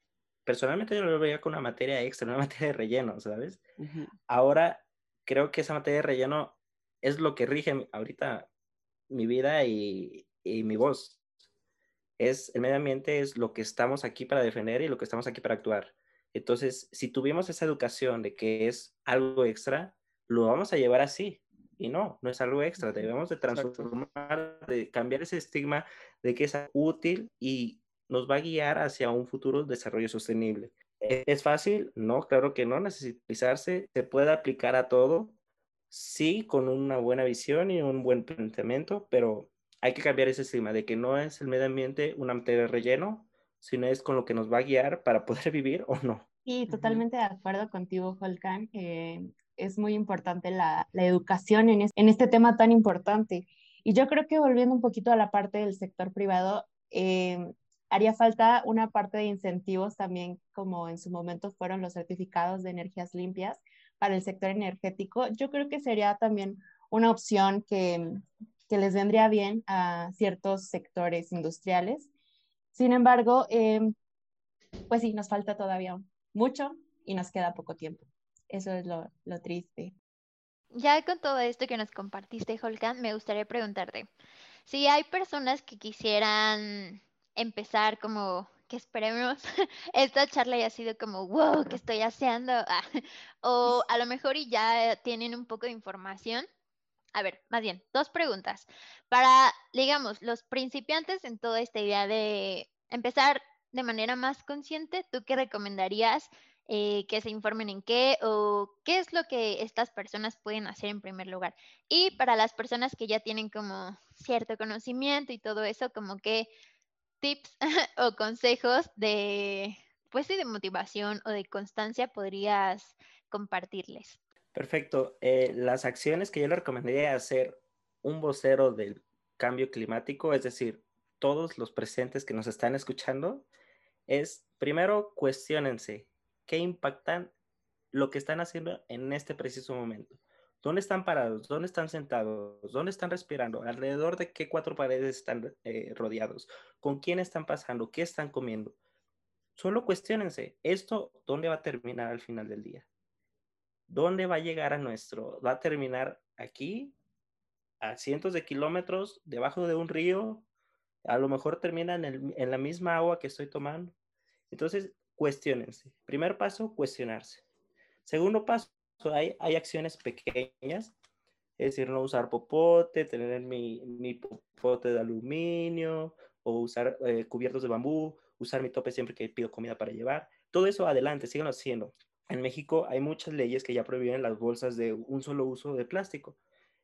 Personalmente yo lo veía con una materia extra, una materia de relleno, ¿sabes? Ahora creo que esa materia de relleno es lo que rige ahorita mi vida y, y mi voz. Es, el medio ambiente es lo que estamos aquí para defender y lo que estamos aquí para actuar. Entonces, si tuvimos esa educación de que es algo extra, lo vamos a llevar así. Y no, no es algo extra. Debemos de transformar, de cambiar ese estigma de que es útil y nos va a guiar hacia un futuro desarrollo sostenible. ¿Es fácil? No, claro que no. Necesitizarse se puede aplicar a todo, sí, con una buena visión y un buen planteamiento, pero hay que cambiar ese estigma de que no es el medio ambiente una materia de relleno, sino es con lo que nos va a guiar para poder vivir o no. Sí, totalmente de acuerdo contigo, Volcán. es muy importante la, la educación en, en, este tema tan importante. Y yo creo que volviendo un poquito a la parte del sector privado, eh, haría falta una parte de incentivos también, como en su momento fueron los certificados de energías limpias para el sector energético. Yo creo que sería también una opción que, que les vendría bien a ciertos sectores industriales. Sin embargo, em, pues sí, nos falta todavía mucho y nos queda poco tiempo. Eso es lo, triste. Ya con todo esto que nos compartiste, Holkan, me gustaría preguntarte, si hay personas que quisieran empezar como que esperemos esta charla haya sido como, wow, ¿qué estoy haciendo? O a lo mejor y ya tienen un poco de información. A ver, más bien, dos preguntas. Para, digamos, los principiantes en toda esta idea de empezar de manera más consciente, ¿tú qué recomendarías eh, que se informen en qué o qué es lo que estas personas pueden hacer en primer lugar? Y para las personas que ya tienen como cierto conocimiento y todo eso, como que tips o consejos de, pues de motivación o de constancia podrías compartirles? Perfecto. Eh, las acciones que yo le recomendaría hacer un vocero del cambio climático, es decir, todos los presentes que nos están escuchando, es primero cuestionense qué impactan lo que están haciendo en este preciso momento. ¿Dónde están parados? ¿Dónde están sentados? ¿Dónde están respirando? ¿Alrededor de qué cuatro paredes están eh, rodeados? ¿Con quién están pasando? ¿Qué están comiendo? Solo cuestionense, ¿esto dónde va a terminar al final del día? ¿Dónde va a llegar a nuestro? ¿Va a terminar aquí, a cientos de kilómetros, debajo de un río? A lo mejor termina en, en la misma agua que estoy tomando. Entonces, cuestionense. Primer paso, cuestionarse. Segundo paso, hay, hay acciones pequeñas, es decir, no usar popote, tener mi, mi popote de aluminio o usar eh, cubiertos de bambú, usar mi tope siempre que pido comida para llevar. Todo eso adelante, síganlo haciendo. En México hay muchas leyes que ya prohíben las bolsas de un solo uso de plástico.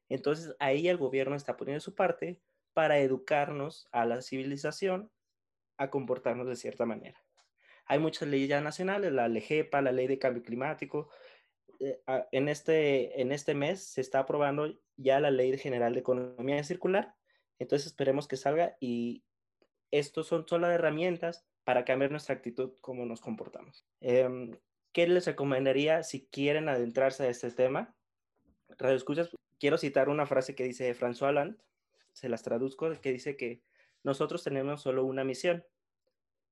Entonces ahí el gobierno está poniendo su parte para educarnos a la civilización a comportarnos de cierta manera. Hay muchas leyes ya nacionales, la LEGEPA, la Ley de Cambio Climático, eh, en, este, en este mes se está aprobando ya la Ley General de Economía Circular, entonces esperemos que salga y estos son solo herramientas para cambiar nuestra actitud, cómo nos comportamos. Em, ¿Qué les recomendaría si quieren adentrarse a este tema? Radio Escuchas, quiero citar una frase que dice François Hollande, se las traduzco, que dice que nosotros tenemos solo una misión,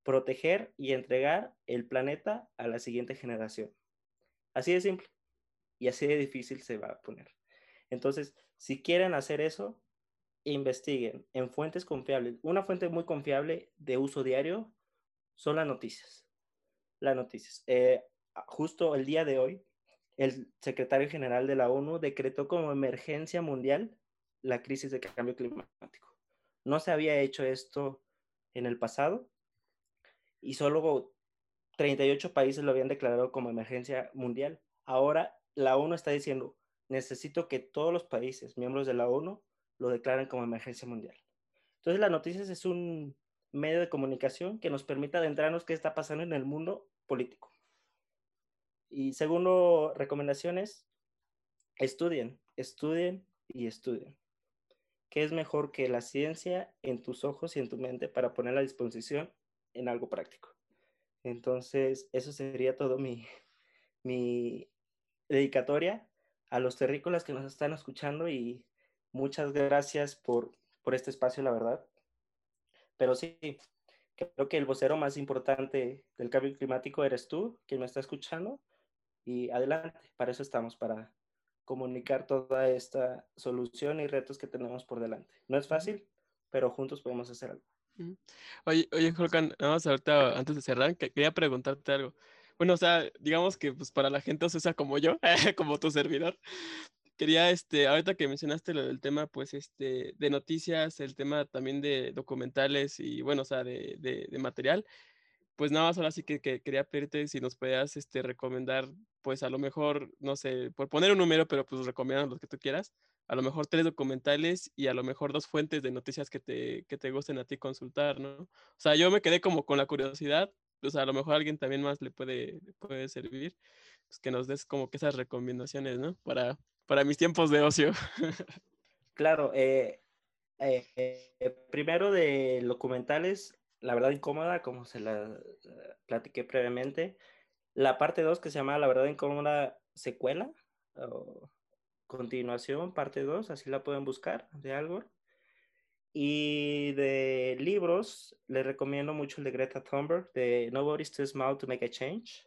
proteger y entregar el planeta a la siguiente generación. Así de simple y así de difícil se va a poner. Entonces, si quieren hacer eso, investiguen en fuentes confiables. Una fuente muy confiable de uso diario son las noticias. Las noticias. Eh, justo el día de hoy, el secretario general de la ONU decretó como emergencia mundial la crisis de cambio climático. No se había hecho esto en el pasado y solo 38 países lo habían declarado como emergencia mundial. Ahora la ONU está diciendo, necesito que todos los países miembros de la ONU lo declaren como emergencia mundial. Entonces las noticias es un medio de comunicación que nos permite adentrarnos qué está pasando en el mundo político. Y segundo, recomendaciones, estudien, estudien y estudien. ¿Qué es mejor que la ciencia en tus ojos y en tu mente para ponerla a disposición en algo práctico? Entonces, eso sería todo mi, mi dedicatoria a los terrícolas que nos están escuchando y muchas gracias por, por este espacio, la verdad. Pero sí, creo que el vocero más importante del cambio climático eres tú, quien me está escuchando. Y adelante, para eso estamos, para comunicar toda esta solución y retos que tenemos por delante. No es fácil, pero juntos podemos hacer algo. Oye, oye, Holkan, vamos ahorita, antes de cerrar, quería preguntarte algo. Bueno, o sea, digamos que pues para la gente o sea como yo, como tu servidor, quería, este, ahorita que mencionaste lo del tema, pues, este, de noticias, el tema también de documentales y, bueno, o sea, de, de, material, pues nada más ahora sí que, que, quería pedirte si nos podías, este, recomendar, pues, a lo mejor, no sé, por poner un número, pero pues recomiendan los que tú quieras, a lo mejor tres documentales y a lo mejor dos fuentes de noticias que te, que te gusten a ti consultar, ¿no? O sea, yo me quedé como con la curiosidad, o sea, a lo mejor alguien también más le puede, puede servir, pues que nos des como que esas recomendaciones, ¿no? Para, para mis tiempos de ocio. claro, eh, eh, eh, primero de documentales, la verdad incómoda, como se la platiqué previamente. La parte 2 que se llama La verdad incómoda secuela o continuación, parte 2, así la pueden buscar, de algo. Y de libros, les recomiendo mucho el de Greta Thunberg, de Nobody's Too Small to Make a Change.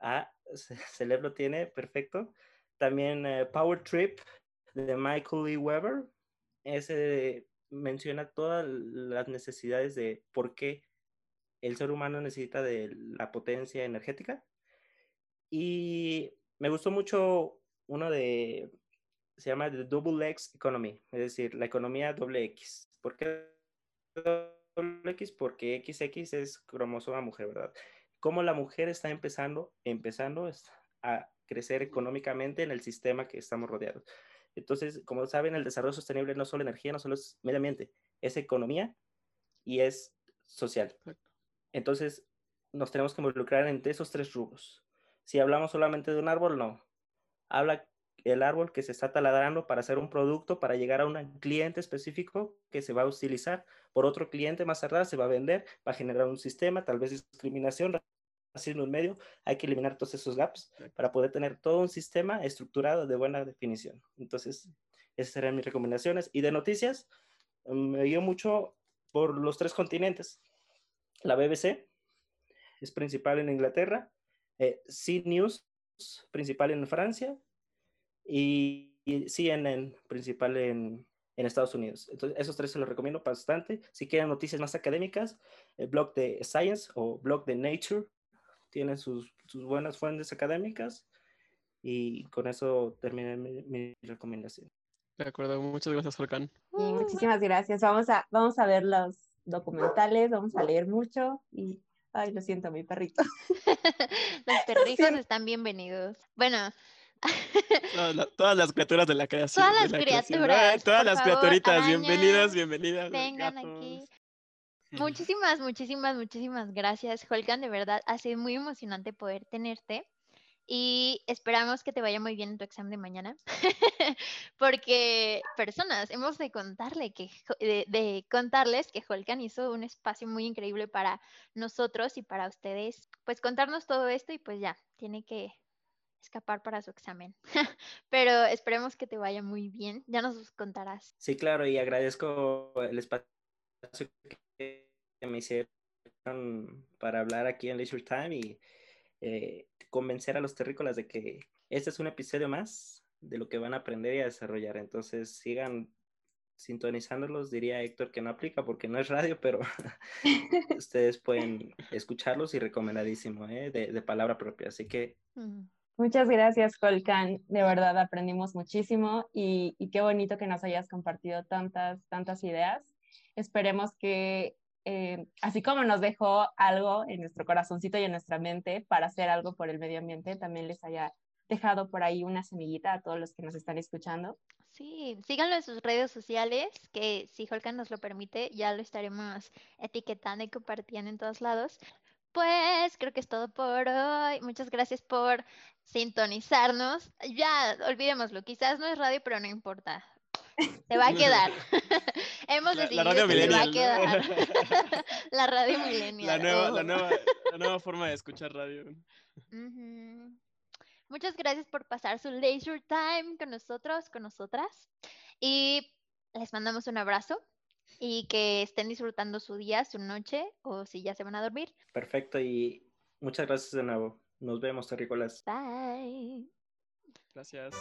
Ah, lo tiene, perfecto. También eh, Power Trip de Michael E. Weber. Ese menciona todas las necesidades de por qué el ser humano necesita de la potencia energética. Y me gustó mucho uno de se llama The Double X Economy, es decir, la economía doble X. ¿Por qué doble X? Porque XX es cromosoma mujer, ¿verdad? Cómo la mujer está empezando, empezando a crecer económicamente en el sistema que estamos rodeados. Entonces, como saben, el desarrollo sostenible no solo energía, no solo es medio ambiente, es economía y es social. Entonces, nos tenemos que involucrar entre esos tres rubros. Si hablamos solamente de un árbol, no. Habla el árbol que se está taladrando para hacer un producto, para llegar a un cliente específico que se va a utilizar por otro cliente más tarde, se va a vender, va a generar un sistema, tal vez discriminación, racismo en medio, hay que eliminar todos esos gaps para poder tener todo un sistema estructurado de buena definición. Entonces, esas serían mis recomendaciones. Y de noticias, me dio mucho por los tres continentes. La BBC es principal en Inglaterra, eh, News principal en Francia y, CNN principal en, en, Estados Unidos. Entonces, esos tres se los recomiendo bastante. Si quieren noticias más académicas, el blog de Science o blog de Nature tiene sus, sus buenas fuentes académicas y con eso termina mi, recomendación. De acuerdo, muchas gracias, Volcán. muchísimas gracias. Vamos a, vamos a ver los documentales, vamos a leer mucho y, ay, lo siento, mi perrito. los perritos están bienvenidos. Bueno, Todas, las criaturas de la creación. Todas las criaturas. Todas las criaturitas, bienvenidas, bienvenidas. Vengan aquí. Muchísimas, muchísimas, muchísimas gracias, Holgan. De verdad, ha sido muy emocionante poder tenerte. Y esperamos que te vaya muy bien en tu examen de mañana. Porque, personas, hemos de contarle que de, de, contarles que Holgan hizo un espacio muy increíble para nosotros y para ustedes. Pues contarnos todo esto y pues ya, tiene que escapar para su examen. Pero esperemos que te vaya muy bien. Ya nos contarás. Sí, claro, y agradezco el espacio que me hicieron para hablar aquí en Leisure Time y eh, convencer a los terrícolas de que este es un episodio más de lo que van a aprender y a desarrollar. Entonces sigan sintonizándolos, diría Héctor que no aplica porque no es radio, pero ustedes pueden escucharlos y recomendadísimo, ¿eh? de, de, palabra propia. Así que Muchas gracias, Colcan. De verdad aprendimos muchísimo y, qué bonito que nos hayas compartido tantas, tantas ideas. Esperemos que, eh, así como nos dejó algo en nuestro corazoncito y en nuestra mente para hacer algo por el medio ambiente, también les haya dejado por ahí una semillita a todos los que nos están escuchando. Sí, síganlo en sus redes sociales, que si Holkan nos lo permite, ya lo estaremos etiquetando y compartiendo en todos lados. Pues creo que es todo por hoy. Muchas gracias por sintonizarnos. Ya, olvidémoslo. Quizás no es radio, pero no importa. Se va a quedar. Hemos decidido la radio que se va a quedar. la radio millennial. La nueva, la, nueva, la nueva forma de escuchar radio. Muchas gracias por pasar su leisure time con nosotros, con nosotras. Y les mandamos un abrazo y que estén disfrutando su día, su noche o si ya se van a dormir. Perfecto y muchas gracias de nuevo. Nos vemos, terrícolas. Bye. Gracias.